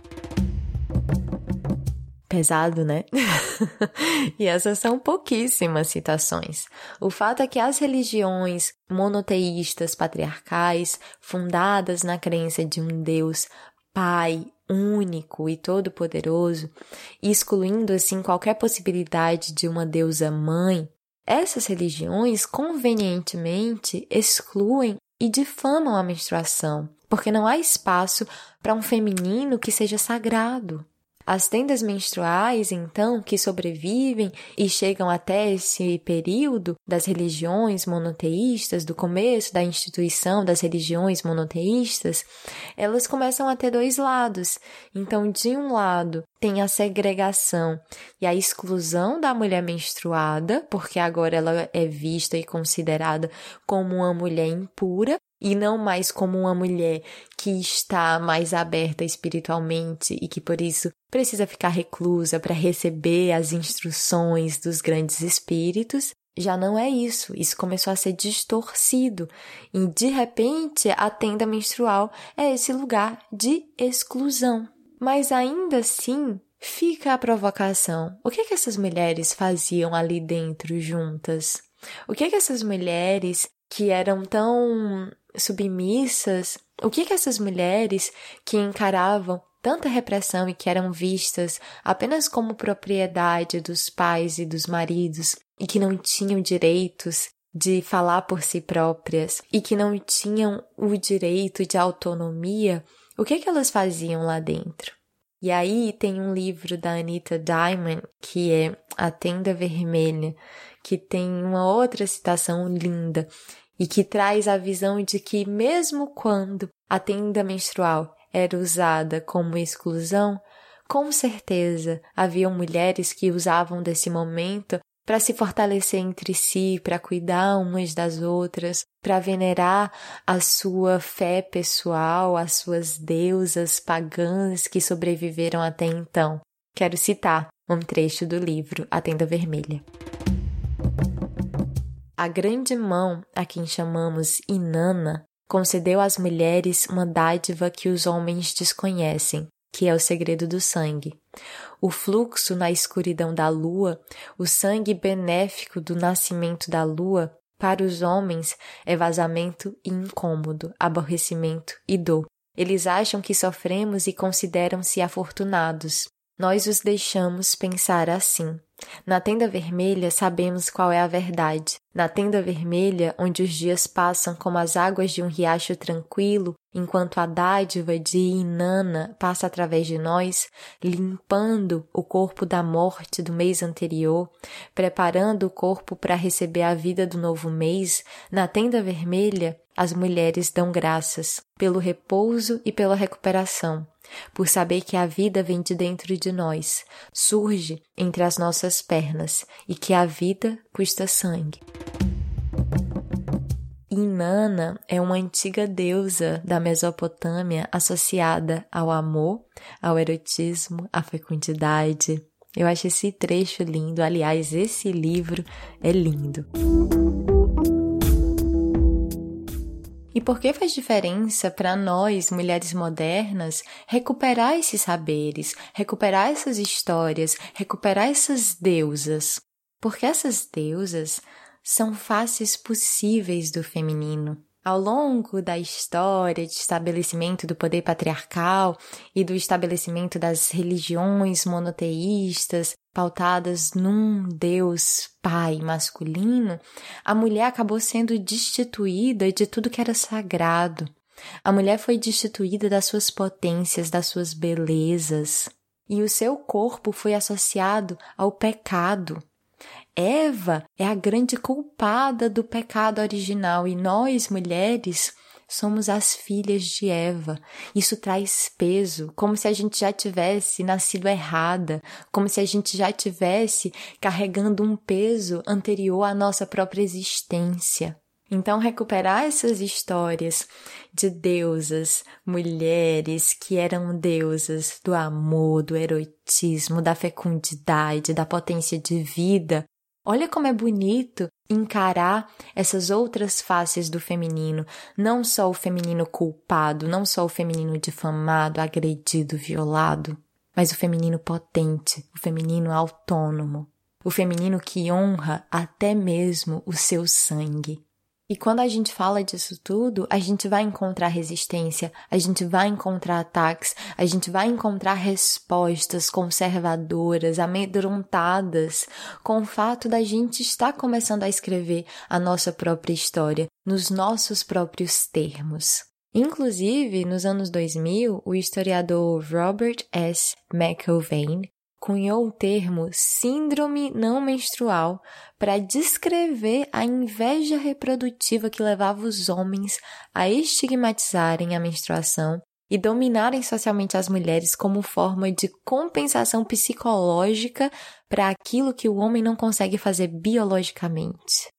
Pesado, né? [LAUGHS] e essas são pouquíssimas citações. O fato é que as religiões monoteístas patriarcais, fundadas na crença de um Deus Pai único e todo-poderoso, excluindo assim qualquer possibilidade de uma deusa mãe, essas religiões convenientemente excluem e difamam a menstruação, porque não há espaço para um feminino que seja sagrado. As tendas menstruais, então, que sobrevivem e chegam até esse período das religiões monoteístas, do começo da instituição das religiões monoteístas, elas começam a ter dois lados. Então, de um lado, tem a segregação e a exclusão da mulher menstruada, porque agora ela é vista e considerada como uma mulher impura, e não mais como uma mulher que está mais aberta espiritualmente e que por isso precisa ficar reclusa para receber as instruções dos grandes espíritos. Já não é isso, isso começou a ser distorcido e de repente a tenda menstrual é esse lugar de exclusão. Mas ainda assim, fica a provocação. O que, é que essas mulheres faziam ali dentro juntas? O que, é que essas mulheres que eram tão submissas, o que que essas mulheres que encaravam tanta repressão e que eram vistas apenas como propriedade dos pais e dos maridos e que não tinham direitos de falar por si próprias e que não tinham o direito de autonomia, o que que elas faziam lá dentro? E aí tem um livro da Anita Diamond que é A Tenda Vermelha, que tem uma outra citação linda e que traz a visão de que, mesmo quando a tenda menstrual era usada como exclusão, com certeza haviam mulheres que usavam desse momento para se fortalecer entre si, para cuidar umas das outras, para venerar a sua fé pessoal, as suas deusas pagãs que sobreviveram até então. Quero citar um trecho do livro A Tenda Vermelha. A grande mão, a quem chamamos Inanna, concedeu às mulheres uma dádiva que os homens desconhecem, que é o segredo do sangue. O fluxo na escuridão da lua, o sangue benéfico do nascimento da lua, para os homens é vazamento e incômodo, aborrecimento e dor. Eles acham que sofremos e consideram-se afortunados. Nós os deixamos pensar assim. Na tenda vermelha sabemos qual é a verdade. Na tenda vermelha, onde os dias passam como as águas de um riacho tranquilo, enquanto a dádiva de Inanna passa através de nós, limpando o corpo da morte do mês anterior, preparando o corpo para receber a vida do novo mês, na tenda vermelha, as mulheres dão graças pelo repouso e pela recuperação por saber que a vida vem de dentro de nós, surge entre as nossas pernas e que a vida custa sangue. Inanna é uma antiga deusa da Mesopotâmia associada ao amor, ao erotismo, à fecundidade. Eu acho esse trecho lindo, aliás, esse livro é lindo. E por que faz diferença para nós, mulheres modernas, recuperar esses saberes, recuperar essas histórias, recuperar essas deusas? Porque essas deusas são faces possíveis do feminino. Ao longo da história de estabelecimento do poder patriarcal e do estabelecimento das religiões monoteístas pautadas num Deus Pai masculino, a mulher acabou sendo destituída de tudo que era sagrado. A mulher foi destituída das suas potências, das suas belezas, e o seu corpo foi associado ao pecado. Eva é a grande culpada do pecado original e nós, mulheres, somos as filhas de Eva. Isso traz peso, como se a gente já tivesse nascido errada, como se a gente já tivesse carregando um peso anterior à nossa própria existência. Então, recuperar essas histórias de deusas, mulheres que eram deusas do amor, do erotismo, da fecundidade, da potência de vida, Olha como é bonito encarar essas outras faces do feminino, não só o feminino culpado, não só o feminino difamado, agredido, violado, mas o feminino potente, o feminino autônomo, o feminino que honra até mesmo o seu sangue. E quando a gente fala disso tudo, a gente vai encontrar resistência, a gente vai encontrar ataques, a gente vai encontrar respostas conservadoras, amedrontadas, com o fato da gente estar começando a escrever a nossa própria história, nos nossos próprios termos. Inclusive, nos anos 2000, o historiador Robert S. McIlvaine cunhou o termo síndrome não menstrual para descrever a inveja reprodutiva que levava os homens a estigmatizarem a menstruação e dominarem socialmente as mulheres como forma de compensação psicológica para aquilo que o homem não consegue fazer biologicamente.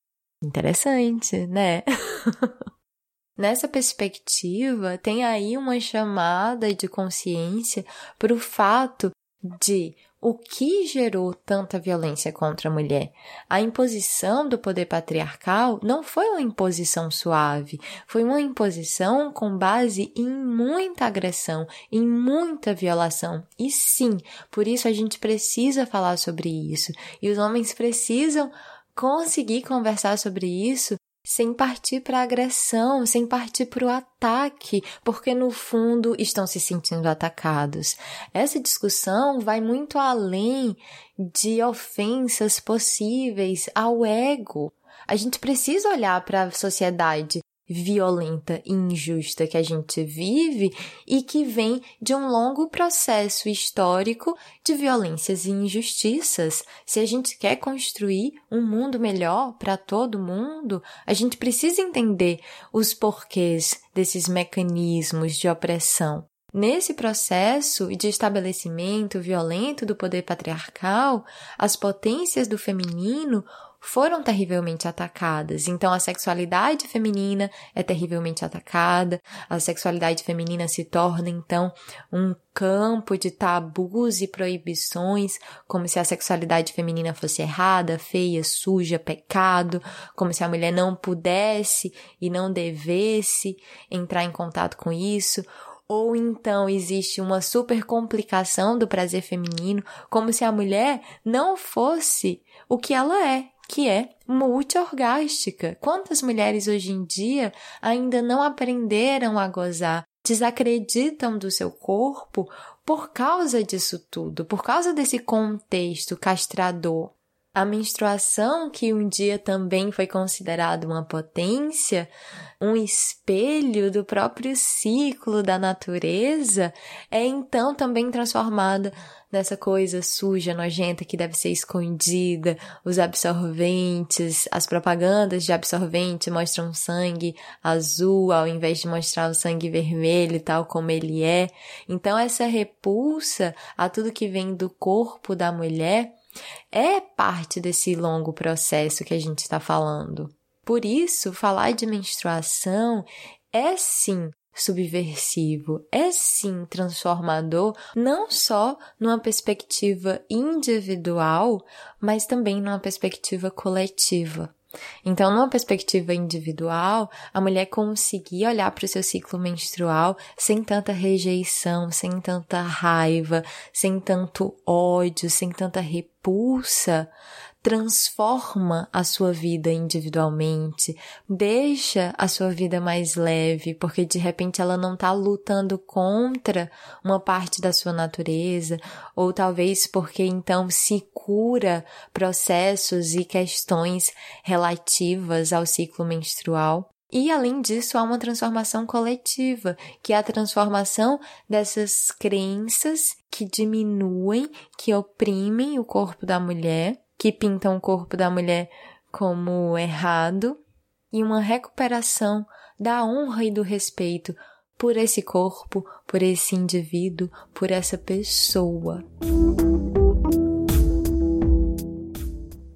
Interessante, né? [LAUGHS] Nessa perspectiva, tem aí uma chamada de consciência para o fato de o que gerou tanta violência contra a mulher. A imposição do poder patriarcal não foi uma imposição suave, foi uma imposição com base em muita agressão, em muita violação. E sim, por isso a gente precisa falar sobre isso. E os homens precisam conseguir conversar sobre isso sem partir para a agressão, sem partir para o ataque, porque no fundo estão se sentindo atacados. Essa discussão vai muito além de ofensas possíveis ao ego. A gente precisa olhar para a sociedade violenta e injusta que a gente vive e que vem de um longo processo histórico de violências e injustiças. Se a gente quer construir um mundo melhor para todo mundo, a gente precisa entender os porquês desses mecanismos de opressão. Nesse processo de estabelecimento violento do poder patriarcal, as potências do feminino foram terrivelmente atacadas. Então a sexualidade feminina é terrivelmente atacada, a sexualidade feminina se torna então um campo de tabus e proibições, como se a sexualidade feminina fosse errada, feia, suja, pecado, como se a mulher não pudesse e não devesse entrar em contato com isso, ou então existe uma super complicação do prazer feminino, como se a mulher não fosse o que ela é, que é multiorgástica. Quantas mulheres hoje em dia ainda não aprenderam a gozar, desacreditam do seu corpo por causa disso tudo, por causa desse contexto castrador? A menstruação, que um dia também foi considerada uma potência, um espelho do próprio ciclo da natureza, é então também transformada nessa coisa suja, nojenta que deve ser escondida, os absorventes, as propagandas de absorvente mostram sangue azul ao invés de mostrar o sangue vermelho, tal como ele é. Então essa repulsa a tudo que vem do corpo da mulher é parte desse longo processo que a gente está falando. Por isso, falar de menstruação é sim subversivo, é sim transformador, não só numa perspectiva individual, mas também numa perspectiva coletiva. Então, numa perspectiva individual, a mulher conseguir olhar para o seu ciclo menstrual sem tanta rejeição, sem tanta raiva, sem tanto ódio, sem tanta repulsa, transforma a sua vida individualmente, deixa a sua vida mais leve, porque de repente ela não está lutando contra uma parte da sua natureza, ou talvez porque então se cura processos e questões relativas ao ciclo menstrual. E além disso, há uma transformação coletiva, que é a transformação dessas crenças que diminuem, que oprimem o corpo da mulher, que pintam o corpo da mulher como errado, e uma recuperação da honra e do respeito por esse corpo, por esse indivíduo, por essa pessoa.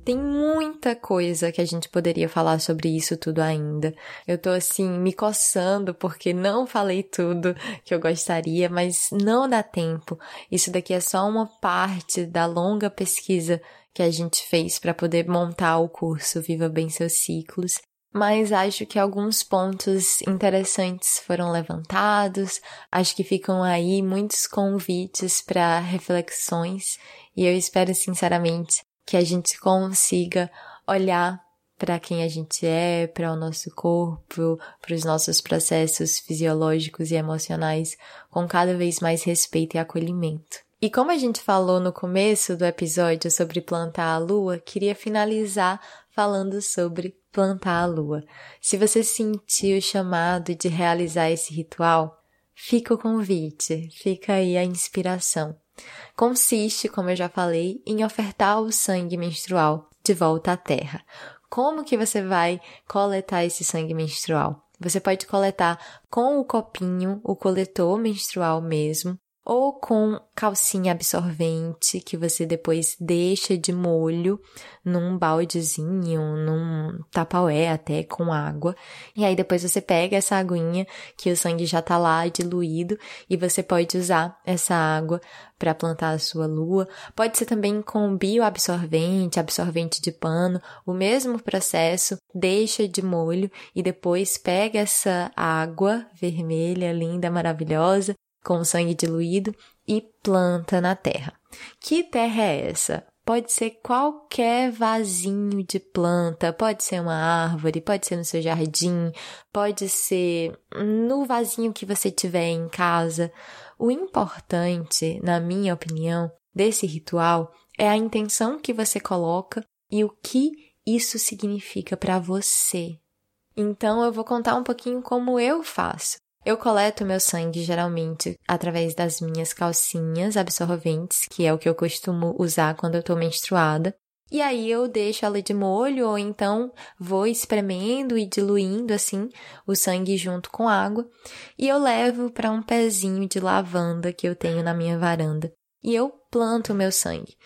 Tem muita coisa que a gente poderia falar sobre isso tudo ainda. Eu tô assim me coçando porque não falei tudo que eu gostaria, mas não dá tempo. Isso daqui é só uma parte da longa pesquisa que a gente fez para poder montar o curso Viva Bem Seus Ciclos. Mas acho que alguns pontos interessantes foram levantados, acho que ficam aí muitos convites para reflexões e eu espero sinceramente que a gente consiga olhar para quem a gente é, para o nosso corpo, para os nossos processos fisiológicos e emocionais com cada vez mais respeito e acolhimento. E como a gente falou no começo do episódio sobre plantar a lua, queria finalizar falando sobre plantar a lua. Se você sentiu o chamado de realizar esse ritual, fica o convite, fica aí a inspiração. Consiste, como eu já falei, em ofertar o sangue menstrual de volta à Terra. Como que você vai coletar esse sangue menstrual? Você pode coletar com o copinho, o coletor menstrual mesmo, ou com calcinha absorvente que você depois deixa de molho num baldezinho, num tapaué até com água. E aí depois você pega essa aguinha que o sangue já tá lá diluído e você pode usar essa água para plantar a sua lua. Pode ser também com bioabsorvente, absorvente de pano, o mesmo processo, deixa de molho e depois pega essa água vermelha, linda, maravilhosa com sangue diluído e planta na terra. Que terra é essa? Pode ser qualquer vasinho de planta, pode ser uma árvore, pode ser no seu jardim, pode ser no vasinho que você tiver em casa. O importante, na minha opinião, desse ritual é a intenção que você coloca e o que isso significa para você. Então eu vou contar um pouquinho como eu faço. Eu coleto meu sangue geralmente através das minhas calcinhas absorventes, que é o que eu costumo usar quando eu tô menstruada. E aí eu deixo ela de molho ou então vou espremendo e diluindo assim o sangue junto com água e eu levo para um pezinho de lavanda que eu tenho na minha varanda. E eu planto o meu sangue.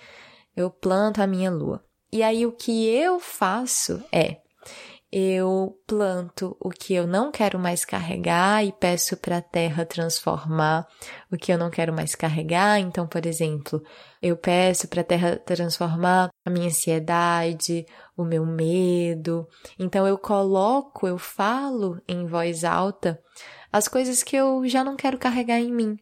Eu planto a minha lua. E aí o que eu faço é eu planto o que eu não quero mais carregar e peço para a terra transformar o que eu não quero mais carregar. Então, por exemplo, eu peço para a terra transformar a minha ansiedade, o meu medo. Então, eu coloco, eu falo em voz alta as coisas que eu já não quero carregar em mim.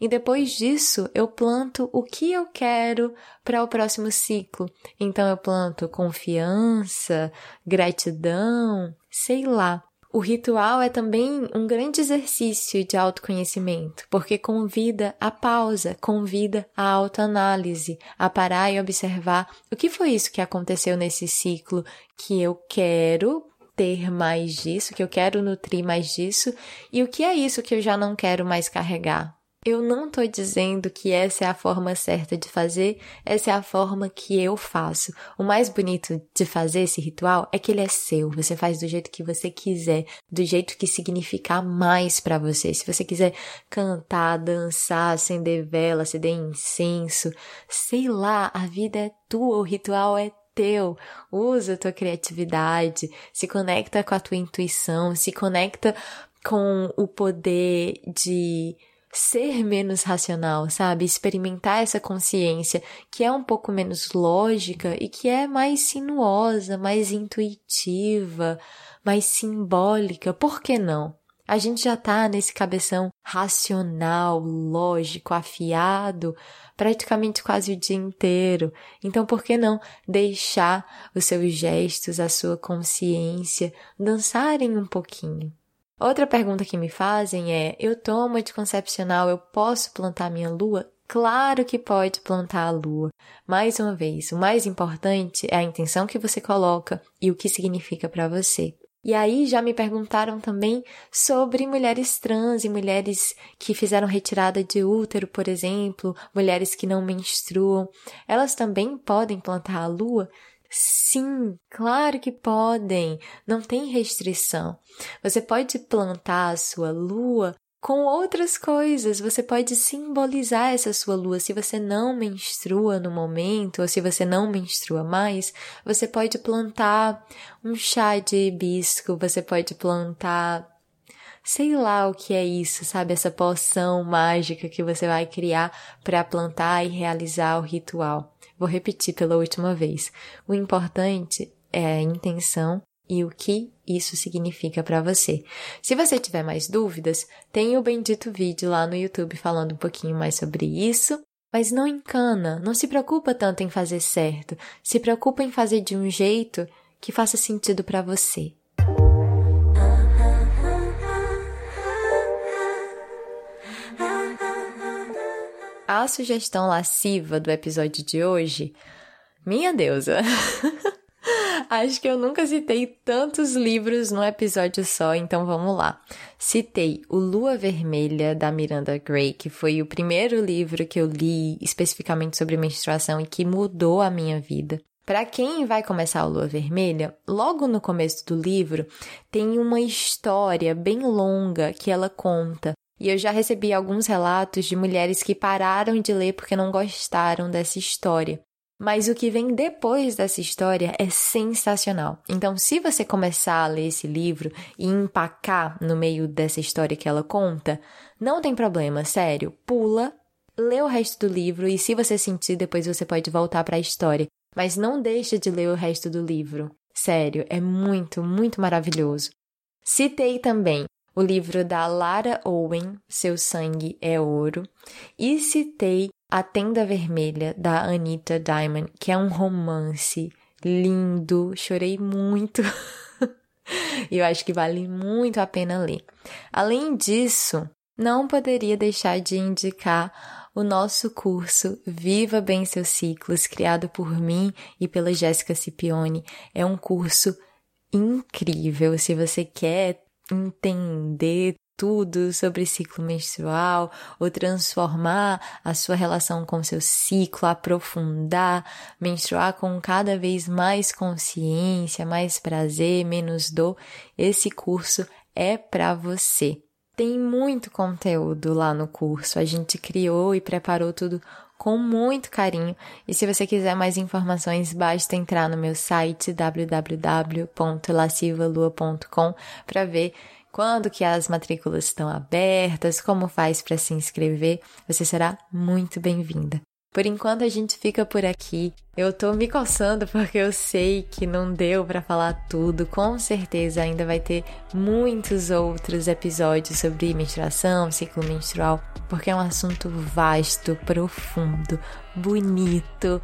E depois disso, eu planto o que eu quero para o próximo ciclo. Então eu planto confiança, gratidão, sei lá. O ritual é também um grande exercício de autoconhecimento, porque convida a pausa, convida a autoanálise, a parar e observar o que foi isso que aconteceu nesse ciclo que eu quero ter mais disso, que eu quero nutrir mais disso, e o que é isso que eu já não quero mais carregar. Eu não estou dizendo que essa é a forma certa de fazer, essa é a forma que eu faço. O mais bonito de fazer esse ritual é que ele é seu. Você faz do jeito que você quiser, do jeito que significar mais para você. Se você quiser cantar, dançar, acender vela, acender incenso, sei lá, a vida é tua, o ritual é teu. Usa a tua criatividade, se conecta com a tua intuição, se conecta com o poder de ser menos racional, sabe? Experimentar essa consciência que é um pouco menos lógica e que é mais sinuosa, mais intuitiva, mais simbólica. Por que não? A gente já tá nesse cabeção racional, lógico, afiado, praticamente quase o dia inteiro. Então, por que não deixar os seus gestos, a sua consciência dançarem um pouquinho? Outra pergunta que me fazem é: eu tomo anticoncepcional, eu posso plantar minha lua? Claro que pode plantar a lua. Mais uma vez, o mais importante é a intenção que você coloca e o que significa para você. E aí já me perguntaram também sobre mulheres trans e mulheres que fizeram retirada de útero, por exemplo, mulheres que não menstruam. Elas também podem plantar a lua? Sim, claro que podem. Não tem restrição. Você pode plantar a sua lua com outras coisas. Você pode simbolizar essa sua lua. Se você não menstrua no momento, ou se você não menstrua mais, você pode plantar um chá de hibisco, você pode plantar sei lá o que é isso, sabe? Essa poção mágica que você vai criar para plantar e realizar o ritual. Vou repetir pela última vez. O importante é a intenção e o que isso significa para você. Se você tiver mais dúvidas, tem o bendito vídeo lá no YouTube falando um pouquinho mais sobre isso. Mas não encana, não se preocupa tanto em fazer certo, se preocupa em fazer de um jeito que faça sentido para você. A sugestão lasciva do episódio de hoje, minha deusa. [LAUGHS] Acho que eu nunca citei tantos livros num episódio só, então vamos lá. Citei O Lua Vermelha, da Miranda Gray, que foi o primeiro livro que eu li especificamente sobre menstruação e que mudou a minha vida. Para quem vai começar o Lua Vermelha, logo no começo do livro tem uma história bem longa que ela conta. E eu já recebi alguns relatos de mulheres que pararam de ler porque não gostaram dessa história. Mas o que vem depois dessa história é sensacional. Então, se você começar a ler esse livro e empacar no meio dessa história que ela conta, não tem problema, sério, pula, lê o resto do livro e se você sentir, depois você pode voltar para a história. Mas não deixa de ler o resto do livro. Sério, é muito, muito maravilhoso. Citei também o livro da Lara Owen, Seu Sangue é Ouro, e citei a Tenda Vermelha, da Anita Diamond, que é um romance lindo, chorei muito. [LAUGHS] e eu acho que vale muito a pena ler. Além disso, não poderia deixar de indicar o nosso curso Viva Bem Seus Ciclos, criado por mim e pela Jéssica Cipione. É um curso incrível. Se você quer entender tudo sobre ciclo menstrual, ou transformar a sua relação com seu ciclo, aprofundar, menstruar com cada vez mais consciência, mais prazer, menos dor, esse curso é para você. Tem muito conteúdo lá no curso, a gente criou e preparou tudo com muito carinho. E se você quiser mais informações, basta entrar no meu site www.lascivalua.com para ver quando que as matrículas estão abertas, como faz para se inscrever, você será muito bem-vinda. Por enquanto a gente fica por aqui. Eu tô me coçando porque eu sei que não deu para falar tudo. Com certeza ainda vai ter muitos outros episódios sobre menstruação, ciclo menstrual, porque é um assunto vasto, profundo, bonito.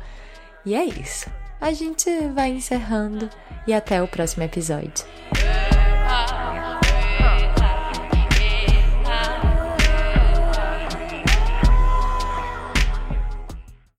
E é isso. A gente vai encerrando e até o próximo episódio.